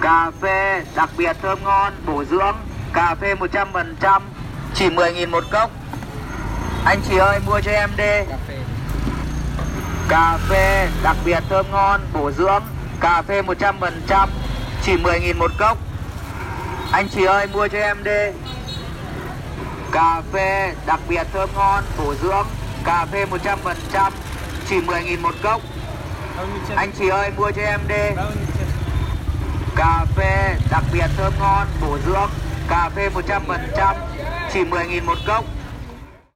Cà phê đặc biệt thơm ngon, bổ dưỡng. Cà phê 100% Chỉ 10.000 một cốc. Anh chị ơi mua cho em đi. Cà phê đặc biệt thơm ngon, bổ dưỡng. Cà phê 100% Chỉ 10.000 một cốc. Anh chị ơi mua cho em đi. Cà phê đặc biệt thơm ngon, bổ dưỡng. Cà phê 100% Chỉ 10.000 một cốc. Anh chị ơi mua cho em đi bao nhiêu chân Cà phê đặc biệt thơm ngon, bổ dưỡng Cà phê 100% Chỉ 10.000 một cốc.